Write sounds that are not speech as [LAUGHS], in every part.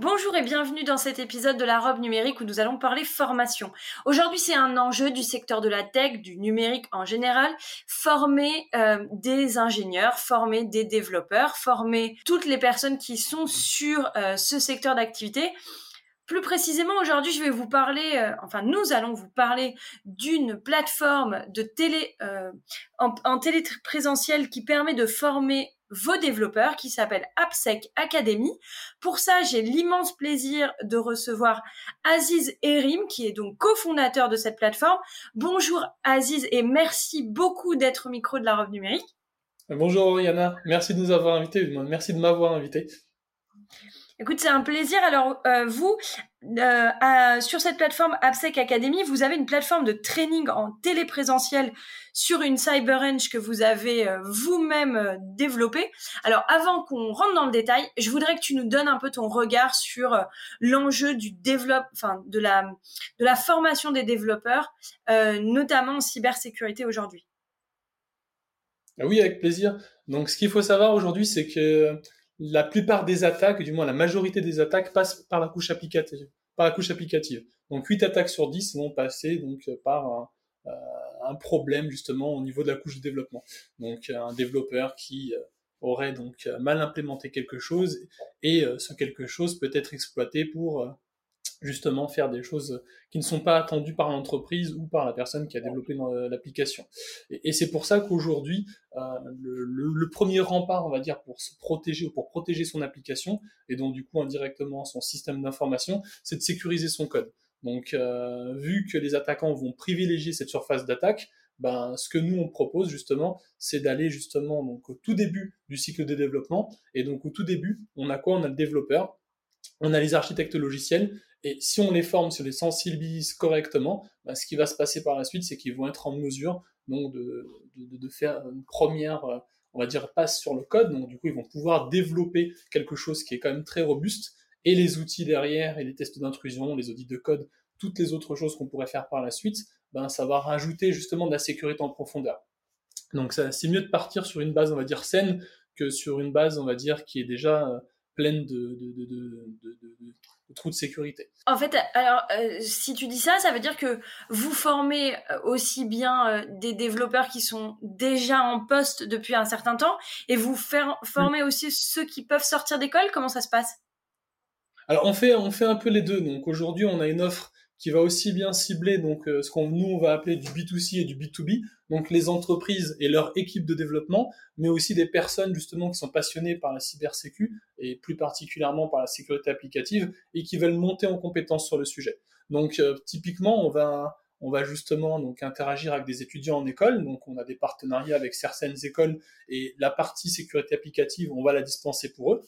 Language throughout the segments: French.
Bonjour et bienvenue dans cet épisode de la robe numérique où nous allons parler formation. Aujourd'hui, c'est un enjeu du secteur de la tech, du numérique en général, former euh, des ingénieurs, former des développeurs, former toutes les personnes qui sont sur euh, ce secteur d'activité. Plus précisément, aujourd'hui, je vais vous parler, euh, enfin, nous allons vous parler d'une plateforme de télé en, en téléprésentiel qui permet de former vos développeurs qui s'appelle AppSec Academy. Pour ça, j'ai l'immense plaisir de recevoir Aziz Erim, qui est donc cofondateur de cette plateforme. Bonjour Aziz et merci beaucoup d'être au micro de la robe numérique. Bonjour Oriana, merci de nous avoir invités, merci de m'avoir invité. Écoute, c'est un plaisir. Alors, euh, vous, euh, sur cette plateforme AppSec Academy, vous avez une plateforme de training en téléprésentiel sur une CyberEng que vous avez euh, vous-même développée. Alors, avant qu'on rentre dans le détail, je voudrais que tu nous donnes un peu ton regard sur l'enjeu du développement, enfin, de la, de la formation des développeurs, notamment en cybersécurité aujourd'hui. Ah oui, avec plaisir. Donc, ce qu'il faut savoir aujourd'hui, c'est que la plupart des attaques, du moins la majorité des attaques, passent par la couche applicative. Par. Donc 8 attaques sur 10 vont passer donc par un, euh, problème justement au niveau de la couche de développement. Donc un développeur qui euh, aurait donc mal implémenté quelque chose et euh, ce quelque chose peut être exploité pour justement faire des choses qui ne sont pas attendues par l'entreprise ou par la personne qui a développé l'application. Et, c'est pour ça qu'aujourd'hui, euh, le, premier rempart, on va dire, pour se protéger ou pour protéger son application, et donc du coup indirectement son système d'information, c'est de sécuriser son code. Donc, euh, vu que les attaquants vont privilégier cette surface d'attaque, ben, ce que nous on propose justement, c'est d'aller justement donc au tout début du cycle de développement. Et donc au tout début, on a quoi? On a le développeur, on a les architectes logiciels et si on les forme, si on les sensibilise correctement, bah, ce qui va se passer par la suite, c'est qu'ils vont être en mesure donc de, de, de, faire une première, euh, on va dire, passe sur le code. Donc du coup, ils vont pouvoir développer quelque chose qui est quand même très robuste. Et les outils derrière, et les tests d'intrusion, les audits de code, toutes les autres choses qu'on pourrait faire par la suite, ben, ça va rajouter justement de la sécurité en profondeur. Donc c'est mieux de partir sur une base, on va dire, saine, que sur une base, on va dire, qui est déjà euh, pleine de, de, de, de, trous de sécurité. En fait, alors euh, si tu dis ça, ça veut dire que vous formez euh, aussi bien euh, des développeurs qui sont déjà en poste depuis un certain temps et vous formez aussi ceux qui peuvent sortir d'école? Comment ça se passe? Alors on fait on fait un peu les deux. Donc aujourd'hui, on a une offre qui va aussi bien cibler donc ce qu'on nous on va appeler du B2C et du B2B, donc les entreprises et leur équipe de développement, mais aussi des personnes justement qui sont passionnées par la cybersécu et plus particulièrement par la sécurité applicative et qui veulent monter en compétence sur le sujet. Donc euh, typiquement, on va on va justement donc interagir avec des étudiants en école, donc on a des partenariats avec certaines écoles et la partie sécurité applicative, on va la dispenser pour eux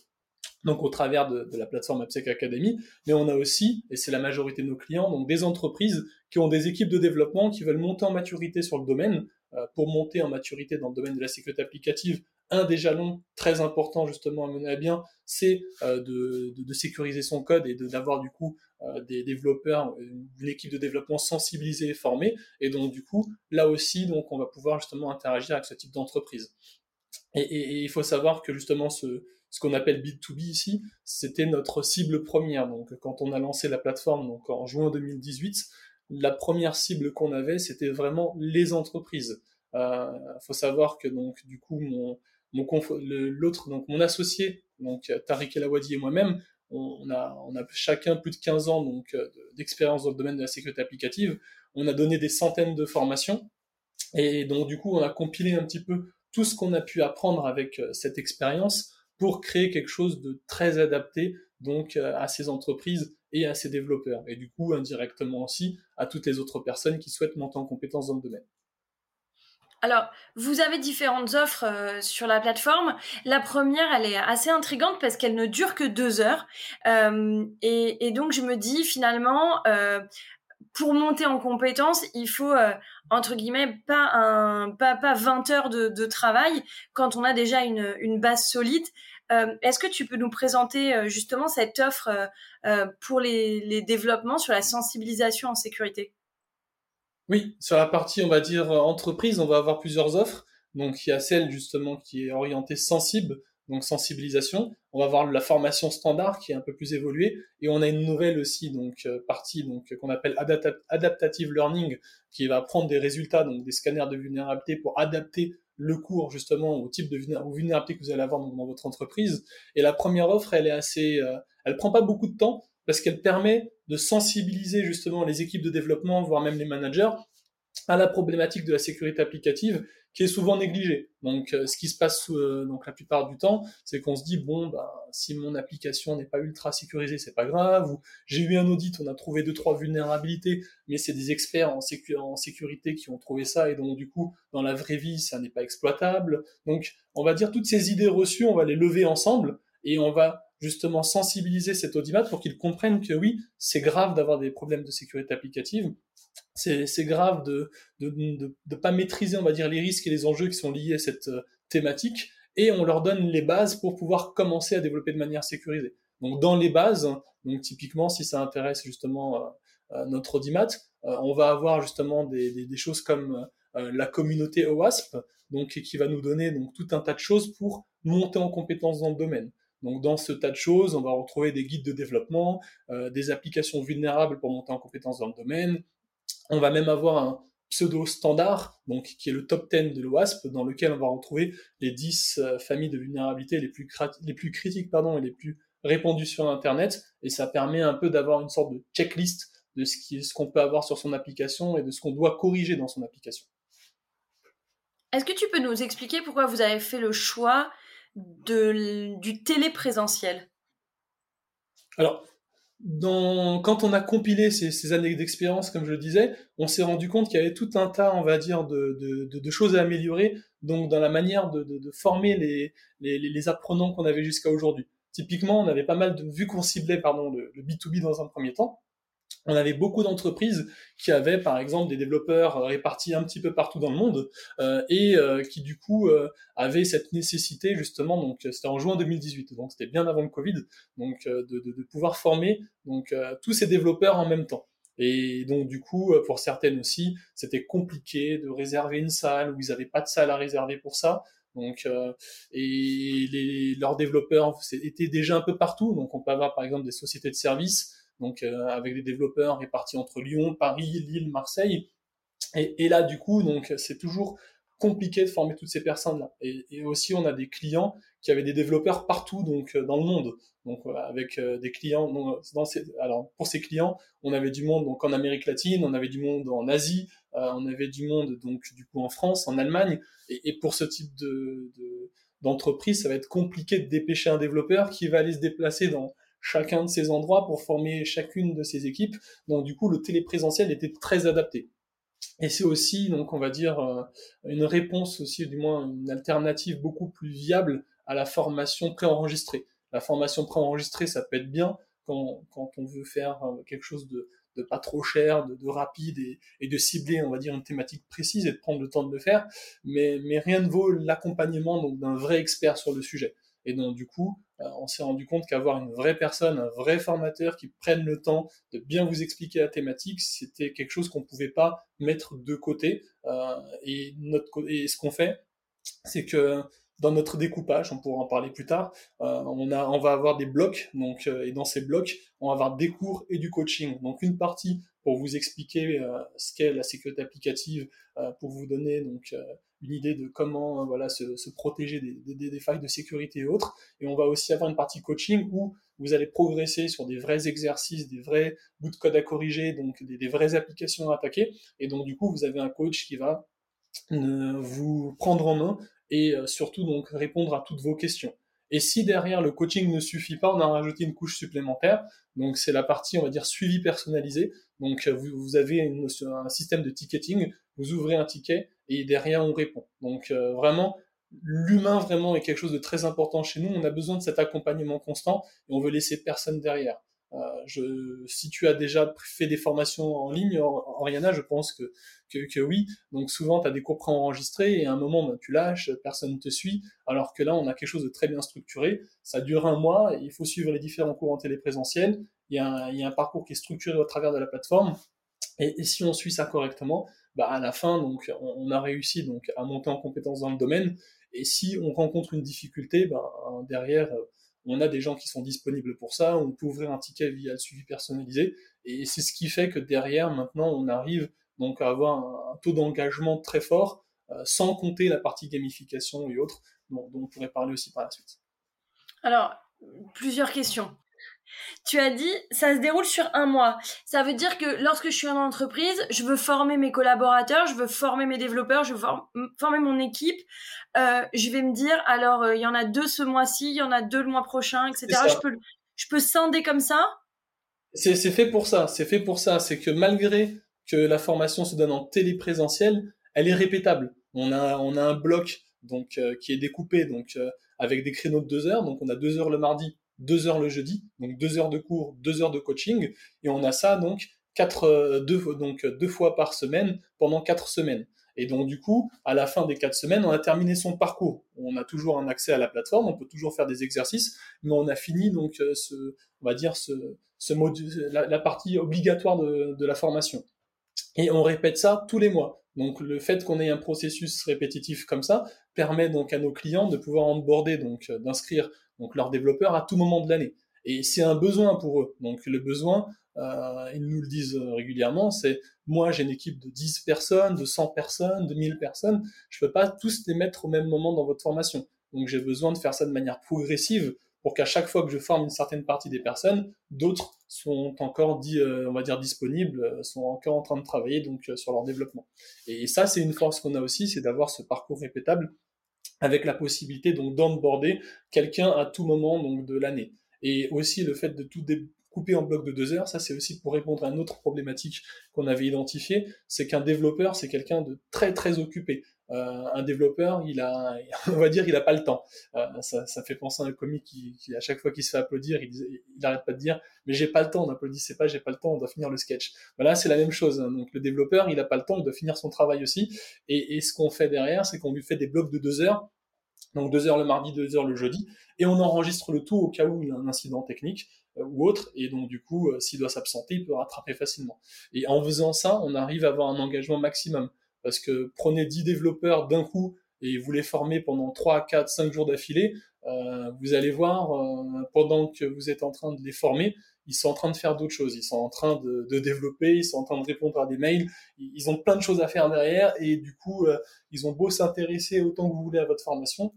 donc au travers de, la plateforme AppSec Academy, mais on a aussi, et c'est la majorité de nos clients, donc des entreprises qui ont des équipes de développement qui veulent monter en maturité sur le domaine. Euh, pour monter en maturité dans le domaine de la sécurité applicative, un des jalons très importants justement à mener à bien, c'est euh, de, sécuriser son code et d'avoir du coup euh, des développeurs, une équipe de développement sensibilisée et formée. Et donc du coup, là aussi, donc on va pouvoir justement interagir avec ce type d'entreprise. et, il faut savoir que justement ce, ce qu'on appelle B2B ici, c'était notre cible première. Donc, quand on a lancé la plateforme, donc en juin 2018, la première cible qu'on avait, c'était vraiment les entreprises. Il euh, faut savoir que donc du coup mon l'autre donc mon associé donc Tariq Elawadi et moi-même, on, a on a chacun plus de 15 ans donc euh, d'expérience dans le domaine de la sécurité applicative. On a donné des centaines de formations et donc du coup on a compilé un petit peu tout ce qu'on a pu apprendre avec euh, cette expérience pour créer quelque chose de très adapté donc euh, à ces entreprises et à ces développeurs et du coup indirectement aussi à toutes les autres personnes qui souhaitent monter en compétence dans le domaine. Alors, vous avez différentes offres euh, sur la plateforme. La première, elle est assez intrigante parce qu'elle ne dure que deux heures. Euh, et, donc, je me dis finalement, pour monter en compétence, il faut entre guillemets pas un pas pas 20 heures de, travail quand on a déjà une, base solide. Est-ce que tu peux nous présenter justement cette offre pour les, les développements sur la sensibilisation en sécurité? Oui, sur la partie on va dire entreprise, on va avoir plusieurs offres. Donc il y a celle justement qui est orientée sensible, donc sensibilisation. On va avoir la formation standard qui est un peu plus évoluée et on a une nouvelle aussi donc euh, partie donc qu'on appelle adaptative learning qui va prendre des résultats donc des scanners de vulnérabilité pour adapter le cours justement au type de vulnérabilité que vous allez avoir dans, votre entreprise. Et la première offre, elle est assez, euh, elle prend pas beaucoup de temps parce qu'elle permet de sensibiliser justement les équipes de développement, voire même les managers, à la problématique de la sécurité applicative qui est souvent négligée. Donc, euh, ce qui se passe euh, donc la plupart du temps, c'est qu'on se dit bon, bah, si mon application n'est pas ultra sécurisée, c'est pas grave. Ou j'ai eu un audit, on a trouvé deux trois vulnérabilités, mais c'est des experts en sécurité qui ont trouvé ça, et donc du coup, dans la vraie vie, ça n'est pas exploitable. Donc, on va dire toutes ces idées reçues, on va les lever ensemble, et on va justement sensibiliser cet audimat pour qu'il comprenne que oui, c'est grave d'avoir des problèmes de sécurité applicative, c'est grave de ne de, de, pas maîtriser, on va dire, les risques et les enjeux qui sont liés à cette euh, thématique, et on leur donne les bases pour pouvoir commencer à développer de manière sécurisée. Donc dans les bases, donc typiquement si ça intéresse justement euh, euh, notre audimat, on va avoir justement des, des, choses comme la communauté OWASP, donc qui va nous donner donc tout un tas de choses pour monter en compétence dans le domaine. Donc dans ce tas de choses, on va retrouver des guides de développement, des applications vulnérables pour monter en compétence dans le domaine, on va même avoir un pseudo standard, donc qui est le top 10 de l'OASP, dans lequel on va retrouver les 10 euh, familles de vulnérabilité les plus, les plus critiques pardon, et les plus répandues sur Internet, et ça permet un peu d'avoir une sorte de checklist de ce qu'on peut avoir sur son application et de ce qu'on doit corriger dans son application. Est-ce que tu peux nous expliquer pourquoi vous avez fait le choix de, du téléprésentiel Alors, quand on a compilé ces, années d'expérience, comme je le disais, on s'est rendu compte qu'il y avait tout un tas, on va dire, de, choses à améliorer, donc dans la manière de, former les, apprenants qu'on avait jusqu'à aujourd'hui. Typiquement, on avait pas mal de, vu qu'on ciblait, pardon, le, le B2B dans un premier temps, on avait beaucoup d'entreprises qui avaient par exemple des développeurs euh, répartis un petit peu partout dans le monde euh, et euh, qui du coup avaient cette nécessité justement donc c'était en juin 2018 donc c'était bien avant le Covid donc de, pouvoir former donc tous ces développeurs en même temps et donc du coup pour certaines aussi c'était compliqué de réserver une salle où ils n'avaient pas de salle à réserver pour ça donc, et les, leurs développeurs étaient déjà un peu partout. Donc, on peut avoir par exemple des sociétés de services donc euh, avec des développeurs répartis entre Lyon, Paris, Lille, Marseille. Et, et là, du coup, donc c'est toujours compliqué de former toutes ces personnes-là. Et, et, aussi, on a des clients qui avaient des développeurs partout, donc euh, dans le monde. Donc, avec euh, des clients. dans ces, alors, pour ces clients, on avait du monde donc en Amérique latine, on avait du monde en Asie, on avait du monde donc du coup en France, en Allemagne. Et, et pour ce type de, de d'entreprise, ça va être compliqué de dépêcher un développeur qui va aller se déplacer dans chacun de ces endroits pour former chacune de ces équipes. Donc du coup, le téléprésentiel était très adapté. Et c'est aussi, donc on va dire, euh, une réponse aussi, du moins une alternative beaucoup plus viable à la formation préenregistrée. La formation préenregistrée, ça peut être bien quand, quand on veut faire euh, quelque chose de, pas trop cher, de, de rapide et, et, de cibler, on va dire, une thématique précise et de prendre le temps de le faire. Mais, mais rien ne vaut l'accompagnement d'un vrai expert sur le sujet. Et donc du coup, on s'est rendu compte qu'avoir une vraie personne, un vrai formateur qui prenne le temps de bien vous expliquer la thématique, c'était quelque chose qu'on ne pouvait pas mettre de côté. Euh, et, notre, et ce qu'on fait, c'est que dans notre découpage, on pourra en parler plus tard, euh, on, a, on va avoir des blocs, donc, et dans ces blocs, on va avoir des cours et du coaching. Donc une partie pour vous expliquer ce qu'est la sécurité applicative, pour vous donner donc une idée de comment euh, voilà se, se protéger des, des, des, failles de sécurité et autres. Et on va aussi avoir une partie coaching où vous allez progresser sur des vrais exercices, des vrais bouts de code à corriger, donc des, des vraies applications à attaquer. Et donc du coup, vous avez un coach qui va euh, vous prendre en main et euh, surtout donc répondre à toutes vos questions. Et si derrière le coaching ne suffit pas, on a rajouté une couche supplémentaire. Donc c'est la partie, on va dire, suivi personnalisé. Donc vous, vous avez un système de ticketing, vous ouvrez un ticket et derrière on répond. Donc euh, vraiment, l'humain vraiment est quelque chose de très important chez nous. On a besoin de cet accompagnement constant et on veut laisser personne derrière. Je, si tu as déjà fait des formations en ligne, Oriana, je pense que, que, oui. Donc souvent, tu as des cours préenregistrés et à un moment, ben, tu lâches, personne ne te suit. Alors que là, on a quelque chose de très bien structuré. Ça dure un mois, il faut suivre les différents cours en téléprésentiel. Il y, a un, il y a un parcours qui est structuré au travers de la plateforme. Et, si on suit ça correctement, bah à la fin, donc, on, a réussi donc à monter en compétence dans le domaine. Et si on rencontre une difficulté, bah, derrière, on a des gens qui sont disponibles pour ça. On peut ouvrir un ticket via le suivi personnalisé. Et c'est ce qui fait que derrière, maintenant, on arrive donc à avoir un, taux d'engagement très fort, euh, sans compter la partie gamification et autres, dont on pourrait parler aussi par la suite. Alors, plusieurs questions. Tu as dit, ça se déroule sur un mois. Ça veut dire que lorsque je suis en entreprise, je veux former mes collaborateurs, je veux former mes développeurs, je veux former mon équipe. Euh, je vais me dire, alors euh, il y en a deux ce mois-ci, il y en a deux le mois prochain, etc. Je peux, je peux scinder comme ça? C'est fait pour ça. C'est fait pour ça. C'est que malgré que la formation se donne en téléprésentiel, elle est répétable. On a, on a un bloc donc euh, qui est découpé donc avec des créneaux de deux heures. Donc on a deux heures le mardi, deux heures le jeudi, donc deux heures de cours, deux heures de coaching, et on a ça donc quatre, euh, deux, donc deux fois par semaine pendant quatre semaines. Et donc du coup, à la fin des quatre semaines, on a terminé son parcours. On a toujours un accès à la plateforme, on peut toujours faire des exercices, mais on a fini donc euh, ce, on va dire ce, ce module, la, partie obligatoire de, de la formation. Et on répète ça tous les mois. Donc le fait qu'on ait un processus répétitif comme ça permet donc à nos clients de pouvoir onboarder, donc euh, d'inscrire donc leurs développeurs à tout moment de l'année. Et c'est un besoin pour eux. Donc le besoin, euh, ils nous le disent régulièrement, c'est moi j'ai une équipe de 10 personnes, de 100 personnes, de 1000 personnes, je peux pas tous les mettre au même moment dans votre formation. Donc j'ai besoin de faire ça de manière progressive pour qu'à chaque fois que je forme une certaine partie des personnes, d'autres sont encore dit, euh, on va dire disponibles, euh, sont encore en train de travailler donc euh, sur leur développement. Et ça, c'est une force qu'on a aussi, c'est d'avoir ce parcours répétable avec la possibilité donc d'onboarder quelqu'un à tout moment donc de l'année. Et aussi le fait de tout couper en bloc de deux heures, ça c'est aussi pour répondre à une autre problématique qu'on avait identifiée, c'est qu'un développeur c'est quelqu'un de très très occupé. Euh, un développeur, il a, [LAUGHS] on va dire, il a pas le temps. Euh, ça, fait penser à un comique qui, à chaque fois qu'il se fait applaudir, il, il arrête pas de dire, mais j'ai pas le temps, n'applaudissez pas, j'ai pas le temps, on doit finir le sketch. Voilà, c'est la même chose. Hein. Donc le développeur, il a pas le temps, il doit finir son travail aussi. Et, et ce qu'on fait derrière, c'est qu'on lui fait des blocs de deux heures. Donc deux heures le mardi, deux heures le jeudi, et on enregistre le tout au cas où il y a un incident technique euh, ou autre, et donc du coup, s'il doit s'absenter, il peut rattraper facilement. Et en faisant ça, on arrive à avoir un engagement maximum parce que prenez 10 développeurs d'un coup et vous les formez pendant 3, 4, 5 jours d'affilée, euh, vous allez voir, euh, pendant que vous êtes en train de les former, ils sont en train de faire d'autres choses. Ils sont en train de, développer, ils sont en train de répondre à des mails, ils ont plein de choses à faire derrière, et du coup, euh, ils ont beau s'intéresser autant que vous voulez à votre formation,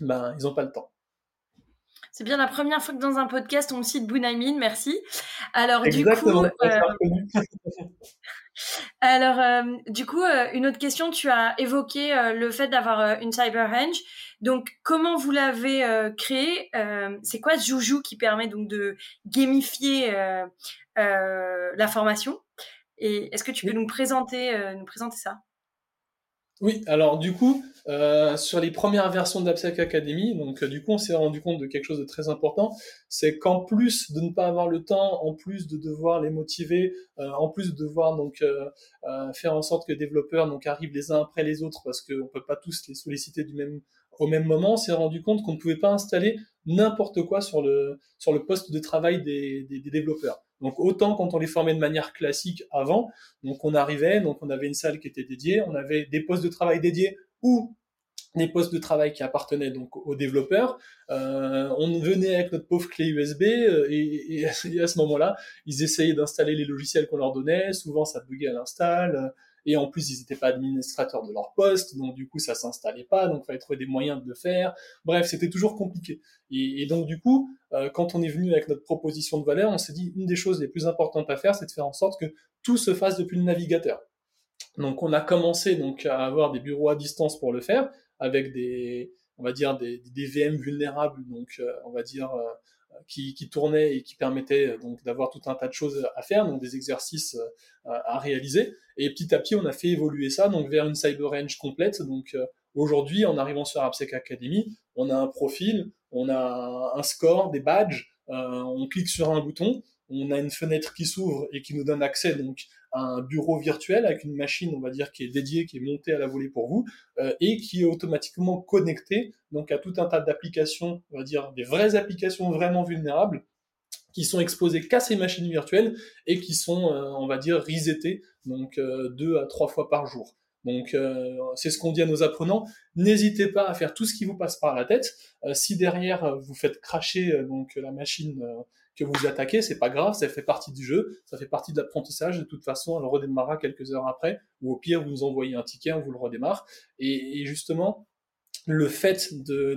ben, ils n'ont pas le temps. C'est bien la première fois que dans un podcast on cite Bounaïmin, merci. Alors du coup, [LAUGHS] Alors, euh, du coup, euh, une autre question, tu as évoqué euh, le fait d'avoir une cyber range. Donc, comment vous l'avez créé? C'est quoi ce joujou qui permet donc de gamifier la formation? Et est-ce que tu peux nous présenter, nous présenter ça? Oui, alors du coup, euh, sur les premières versions d'Absec Academy, donc euh, du coup, on s'est rendu compte de quelque chose de très important, c'est qu'en plus de ne pas avoir le temps, en plus de devoir les motiver, euh, en plus de devoir donc faire en sorte que les développeurs donc arrivent les uns après les autres, parce qu'on peut pas tous les solliciter du même au même moment, on s'est rendu compte qu'on ne pouvait pas installer n'importe quoi sur le sur le poste de travail des, développeurs. Donc autant quand on les formait de manière classique avant, donc on arrivait, donc on avait une salle qui était dédiée, on avait des postes de travail dédiés ou des postes de travail qui appartenaient donc aux développeurs. Euh, on venait avec notre pauvre clé USB euh, et, et, à ce moment-là, ils essayaient d'installer les logiciels qu'on leur donnait. Souvent, ça buguait à l'install et en plus ils n'étaient pas administrateurs de leur poste, donc du coup ça s'installait pas, donc il fallait trouver des moyens de le faire. Bref, c'était toujours compliqué. Et, donc du coup, euh, quand on est venu avec notre proposition de valeur, on s'est dit une des choses les plus importantes à faire, c'est de faire en sorte que tout se fasse depuis le navigateur. Donc on a commencé donc à avoir des bureaux à distance pour le faire, avec des, on va dire des, VM vulnérables, donc euh, on va dire euh, qui, tournaient et qui permettaient euh, donc d'avoir tout un tas de choses à faire, donc des exercices euh, à réaliser. Et petit à petit, on a fait évoluer ça donc vers une cyber range complète. Donc euh, aujourd'hui, en arrivant sur AppSec Academy, on a un profil, on a un score, des badges, on clique sur un bouton on a une fenêtre qui s'ouvre et qui nous donne accès donc un bureau virtuel avec une machine, on va dire, qui est dédiée, qui est montée à la volée pour vous, euh, et qui est automatiquement connectée donc à tout un tas d'applications, on va dire des vraies applications vraiment vulnérables, qui sont exposées qu'à ces machines virtuelles et qui sont, euh, on va dire, resetées donc euh, deux à trois fois par jour. Donc c'est ce qu'on dit à nos apprenants. N'hésitez pas à faire tout ce qui vous passe par la tête. Si derrière vous faites cracher donc la machine que vous attaquez, c'est pas grave, ça fait partie du jeu, ça fait partie de l'apprentissage. De toute façon, elle redémarrera quelques heures après, ou au pire vous nous envoyez un ticket, on vous le redémarre. Et, et justement, le fait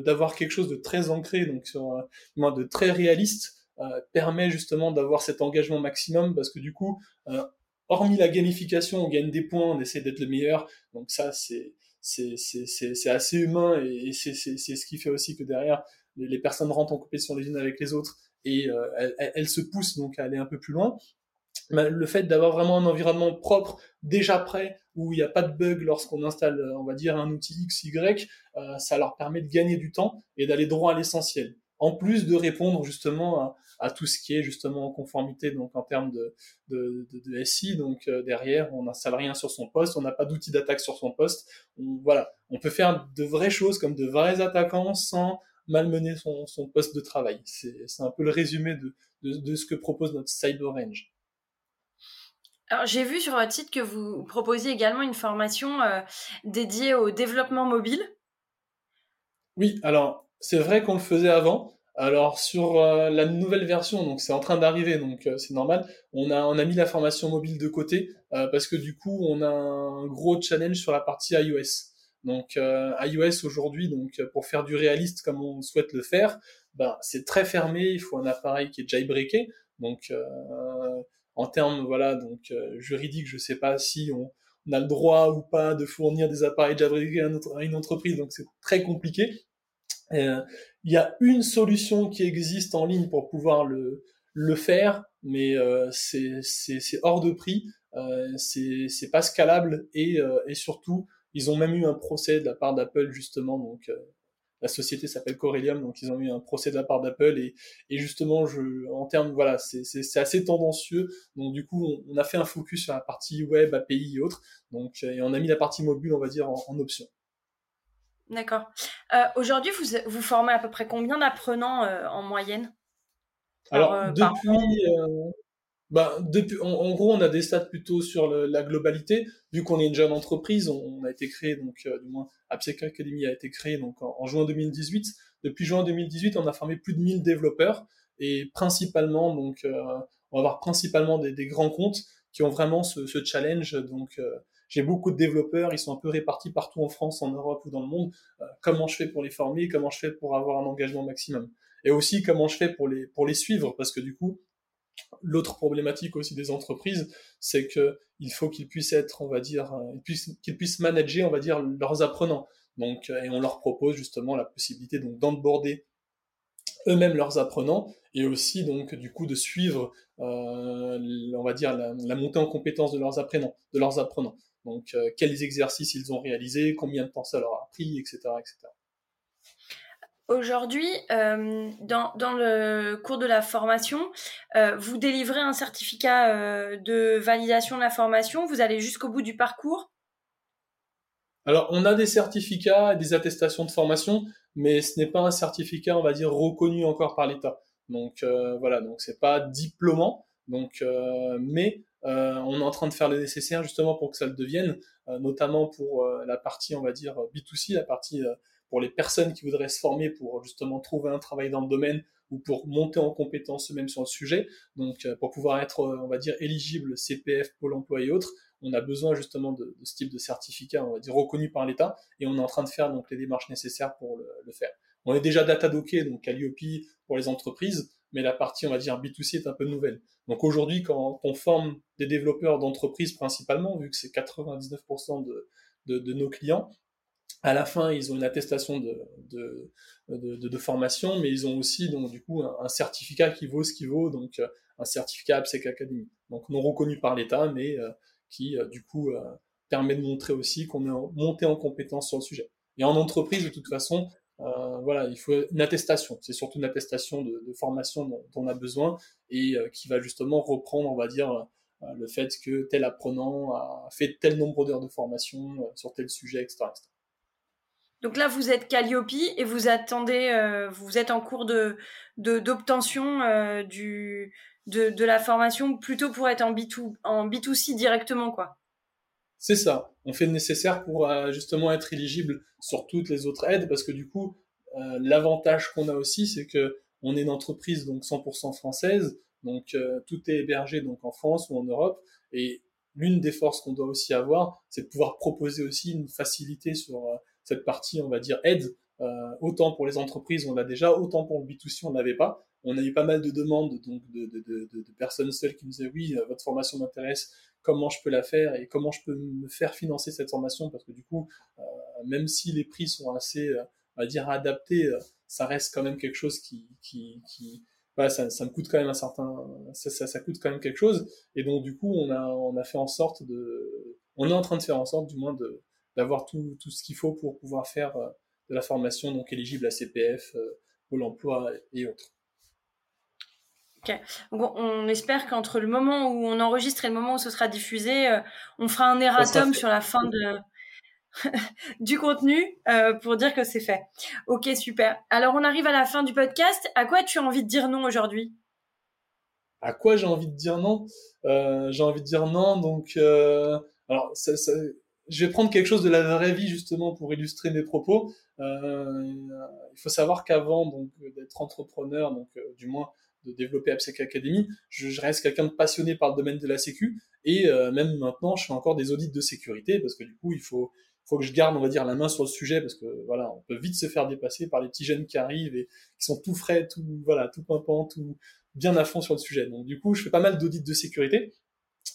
d'avoir quelque chose de très ancré, donc sur, de très réaliste, permet justement d'avoir cet engagement maximum parce que du coup, hormis la gamification, on gagne des points, on essaie d'être le meilleur. Donc ça, c'est c'est assez humain et, c'est ce qui fait aussi que derrière, les, personnes rentrent en compétition les unes avec les autres et euh, elles, se poussent donc à aller un peu plus loin. Mais le fait d'avoir vraiment un environnement propre, déjà prêt, où il n'y a pas de bug lorsqu'on installe, on va dire, un outil X, Y, euh, ça leur permet de gagner du temps et d'aller droit à l'essentiel en plus de répondre justement à, tout ce qui est justement en conformité donc en termes de, SI. Donc euh, derrière, on n'installe rien sur son poste, on n'a pas d'outil d'attaque sur son poste. voilà, on peut faire de vraies choses comme de vrais attaquants sans malmener son, son poste de travail. C'est un peu le résumé de, de, ce que propose notre Cyber Range. Alors j'ai vu sur votre site que vous proposiez également une formation euh, dédiée au développement mobile. Oui, alors c'est vrai qu'on le faisait avant. Alors sur euh, la nouvelle version, donc c'est en train d'arriver, donc euh, c'est normal. On a on a mis la formation mobile de côté parce que du coup on a un gros challenge sur la partie iOS. Donc iOS aujourd'hui, donc pour faire du réaliste comme on souhaite le faire, ben c'est très fermé. Il faut un appareil qui est jailbreaké. Donc en termes voilà donc juridiques, je sais pas si on, on a le droit ou pas de fournir des appareils jailbreakés à une entreprise, donc c'est très compliqué. Euh, il y a une solution qui existe en ligne pour pouvoir le, le faire, mais euh, c'est hors de prix, euh, c'est pas scalable et, euh, et surtout ils ont même eu un procès de la part d'Apple justement, donc euh, la société s'appelle Corellium, donc ils ont eu un procès de la part d'Apple et, et, justement je, en termes voilà c'est assez tendancieux, donc du coup on, on, a fait un focus sur la partie web, API et autres, donc et on a mis la partie mobile on va dire en, en option. D'accord. Euh, Aujourd'hui, vous, vous formez à peu près combien d'apprenants euh, en moyenne? Alors, euh, depuis, euh, bah, depuis en, gros, on a des stats plutôt sur le, la globalité. Vu qu'on est une jeune entreprise, on, on a été créé, donc du moins, AppSec Academy a été créé donc, en, en, juin 2018. Depuis juin 2018, on a formé plus de 1000 développeurs et principalement, donc, on va avoir principalement des, des, grands comptes qui ont vraiment ce, ce challenge, donc j'ai beaucoup de développeurs, ils sont un peu répartis partout en France, en Europe ou dans le monde. Euh, comment je fais pour les former? Comment je fais pour avoir un engagement maximum? Et aussi comment je fais pour les pour les suivre? Parce que du coup, l'autre problématique aussi des entreprises, c'est que il faut qu'ils puissent être, on va dire, euh, qu'ils puissent, manager, on va dire, leurs apprenants. Donc, euh, et on leur propose justement la possibilité donc eux-mêmes leurs apprenants et aussi donc du coup de suivre, euh, on va dire la, montée en compétence de leurs apprenants. Donc, quels exercices ils ont réalisés, combien de temps ça leur a pris, etc. etc. Aujourd'hui, euh, dans, le cours de la formation, euh, vous délivrez un certificat euh, de validation de la formation, vous allez jusqu'au bout du parcours. Alors, on a des certificats et des attestations de formation, mais ce n'est pas un certificat, on va dire, reconnu encore par l'État. Donc voilà, donc c'est pas diplômant, donc mais on est en train de faire le nécessaire justement pour que ça le devienne, notamment pour la partie, on va dire, B2C, la partie pour les personnes qui voudraient se former pour justement trouver un travail dans le domaine ou pour monter en compétence eux-mêmes sur le sujet. Donc, pour pouvoir être, on va dire, éligible CPF, Pôle emploi et autres, on a besoin justement de, ce type de certificat, on va dire, reconnu par l'État, et on est en train de faire donc les démarches nécessaires pour le, faire. On est déjà data docké, donc à l'IOP pour les entreprises, mais la partie, on va dire, B2C est un peu nouvelle. Donc aujourd'hui, quand on forme des développeurs d'entreprise principalement, vu que c'est 99% de, de, de, nos clients, à la fin, ils ont une attestation de, formation, mais ils ont aussi donc du coup un, certificat qui vaut ce qu'il vaut, donc un certificat AppSec Academy, donc non reconnu par l'État, mais euh, qui euh, du coup euh, permet de montrer aussi qu'on est monté en compétence sur le sujet. Et en entreprise, de toute façon, voilà, il faut une attestation. C'est surtout une attestation de, formation dont, on a besoin et qui va justement reprendre, on va dire, le fait que tel apprenant a fait tel nombre d'heures de formation sur tel sujet, etc., Donc là, vous êtes Calliope et vous attendez, vous êtes en cours de d'obtention du de, de, la formation plutôt pour être en B2 en B2C directement, quoi. C'est ça. On fait le nécessaire pour euh, justement être éligible sur toutes les autres aides parce que du coup, euh, l'avantage qu'on a aussi, c'est que on est une entreprise donc 100% française, donc euh, tout est hébergé donc en France ou en Europe et l'une des forces qu'on doit aussi avoir, c'est de pouvoir proposer aussi une facilité sur cette partie, on va dire aide, autant pour les entreprises on l'a déjà, autant pour le B2C on l'avait pas. On a eu pas mal de demandes donc de, personnes seules qui nous disaient oui, votre formation m'intéresse, comment je peux la faire et comment je peux me faire financer cette formation? Parce que du coup, euh, même si les prix sont assez, euh, on va dire, adaptés, euh, ça reste quand même quelque chose qui, qui, qui voilà, ça, me coûte quand même un certain, ça, ça, coûte quand même quelque chose. Et donc du coup, on a, on a fait en sorte de, on est en train de faire en sorte, du moins, de d'avoir tout, tout ce qu'il faut pour pouvoir faire de la formation donc éligible à CPF, Pôle Emploi et autres. Donc on espère qu'entre le moment où on enregistre et le moment où ce sera diffusé, euh, on fera un erratum sur la fin de [LAUGHS] du contenu euh, pour dire que c'est fait. Ok, super. Alors on arrive à la fin du podcast. À quoi tu as envie de dire non aujourd'hui? À quoi j'ai envie de dire non? Euh, J'ai envie de dire non. Donc, alors, ça, ça, je vais prendre quelque chose de la vraie vie justement pour illustrer mes propos. il faut savoir qu'avant donc d'être entrepreneur, donc du moins de développer AppSec Academy, je, je reste quelqu'un de passionné par le domaine de la sécu. Et euh, même maintenant je fais encore des audits de sécurité parce que du coup il faut faut que je garde on va dire la main sur le sujet parce que voilà on peut vite se faire dépasser par les petits jeunes qui arrivent et qui sont tout frais tout voilà tout pimpant tout bien à fond sur le sujet. Donc du coup je fais pas mal d'audits de sécurité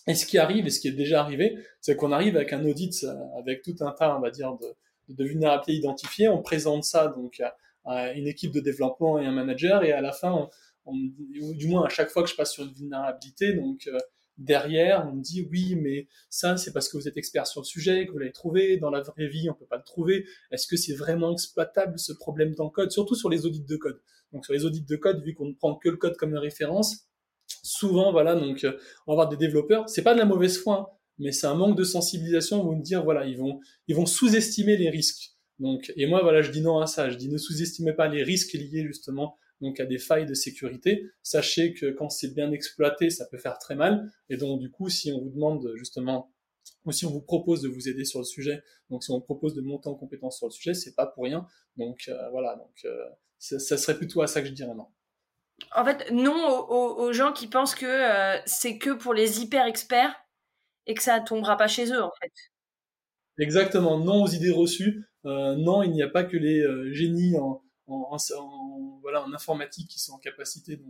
et ce qui arrive et ce qui est déjà arrivé c'est qu'on arrive avec un audit avec tout un tas on va dire de, de vulnérabilités identifiées on présente ça donc à, une équipe de développement et un manager et à la fin du moins à chaque fois que je passe sur une vulnérabilité, donc euh, derrière, on me dit oui, mais ça c'est parce que vous êtes expert sur le sujet, que vous l'avez trouvé. Dans la vraie vie, on peut pas le trouver. Est-ce que c'est vraiment exploitable ce problème dans le code, surtout sur les audits de code. Donc sur les audits de code, vu qu'on ne prend que le code comme référence, souvent voilà, donc euh, on va avoir des développeurs. C'est pas de la mauvaise foi, hein, mais c'est un manque de sensibilisation. Ils vont me dire voilà, ils vont ils vont sous-estimer les risques. Donc et moi voilà, je dis non à ça. Je dis ne sous-estimez pas les risques liés justement donc à des failles de sécurité. Sachez que quand c'est bien exploité, ça peut faire très mal. Et donc du coup, si on vous demande justement ou si on vous propose de vous aider sur le sujet, donc si on vous propose de monter en compétence sur le sujet, c'est pas pour rien. Donc euh, voilà, donc euh, ça, serait plutôt à ça que je dirais non. En fait, non aux, gens qui pensent que euh, c'est que pour les hyper experts et que ça tombera pas chez eux en fait. Exactement, non aux idées reçues. non, il n'y a pas que les génies en, voilà, en informatique qui sont en capacité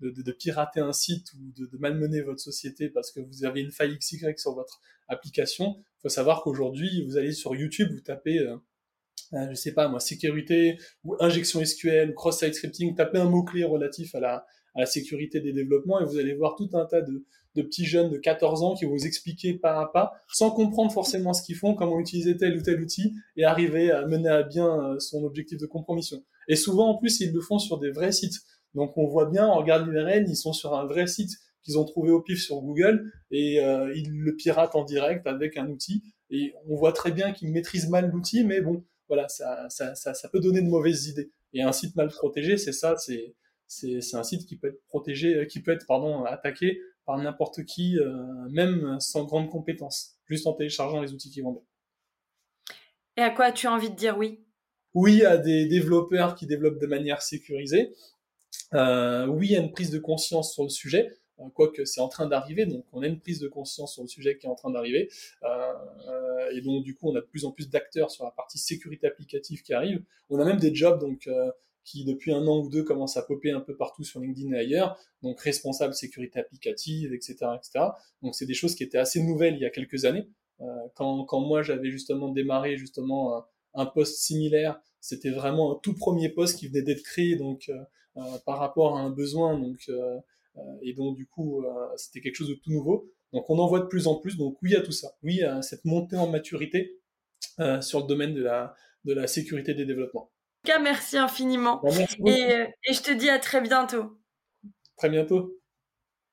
de, pirater un site ou de, de, malmener votre société parce que vous avez une faille XY sur votre application. Il faut savoir qu'aujourd'hui, vous allez sur YouTube, vous tapez, euh, je sais pas moi, sécurité ou injection SQL cross-site scripting, tapez un mot-clé relatif à la, à la sécurité des développements et vous allez voir tout un tas de, de petits jeunes de 14 ans qui vont vous expliquer pas à pas, sans comprendre forcément ce qu'ils font, comment utiliser tel ou tel outil et arriver à mener à bien euh, son objectif de compromission. Et souvent, en plus, ils le font sur des vrais sites. Donc, on voit bien, on regarde l'URL, ils sont sur un vrai site qu'ils ont trouvé au pif sur Google et euh, ils le piratent en direct avec un outil. Et on voit très bien qu'ils maîtrisent mal l'outil, mais bon, voilà, ça, ça, ça, ça peut donner de mauvaises idées. Et un site mal protégé, c'est ça, c'est c'est un site qui peut être protégé, euh, qui peut être pardon attaqué par n'importe qui, euh, même sans grande compétence, juste en téléchargeant les outils qui vont bien. Et à quoi as-tu envie de dire oui? Oui à des développeurs qui développent de manière sécurisée. Euh, oui à une prise de conscience sur le sujet, quoique c'est en train d'arriver, donc on a une prise de conscience sur le sujet qui est en train d'arriver, euh, et donc du coup on a de plus en plus d'acteurs sur la partie sécurité applicative qui arrive. On a même des jobs donc qui depuis un an ou deux commence à popper un peu partout sur LinkedIn et ailleurs, donc responsable sécurité applicative, etc., etc. Donc c'est des choses qui étaient assez nouvelles il y a quelques années. Euh, quand, quand moi j'avais justement démarré justement un, poste similaire, c'était vraiment un tout premier poste qui venait d'être créé donc euh, euh par rapport à un besoin, donc euh, euh, et donc du coup c'était quelque chose de tout nouveau. Donc on en voit de plus en plus. Donc oui à tout ça, oui à cette montée en maturité sur le domaine de la de la sécurité des développements. cas, merci infiniment. Bah, merci et, et je te dis à très bientôt. Très bientôt.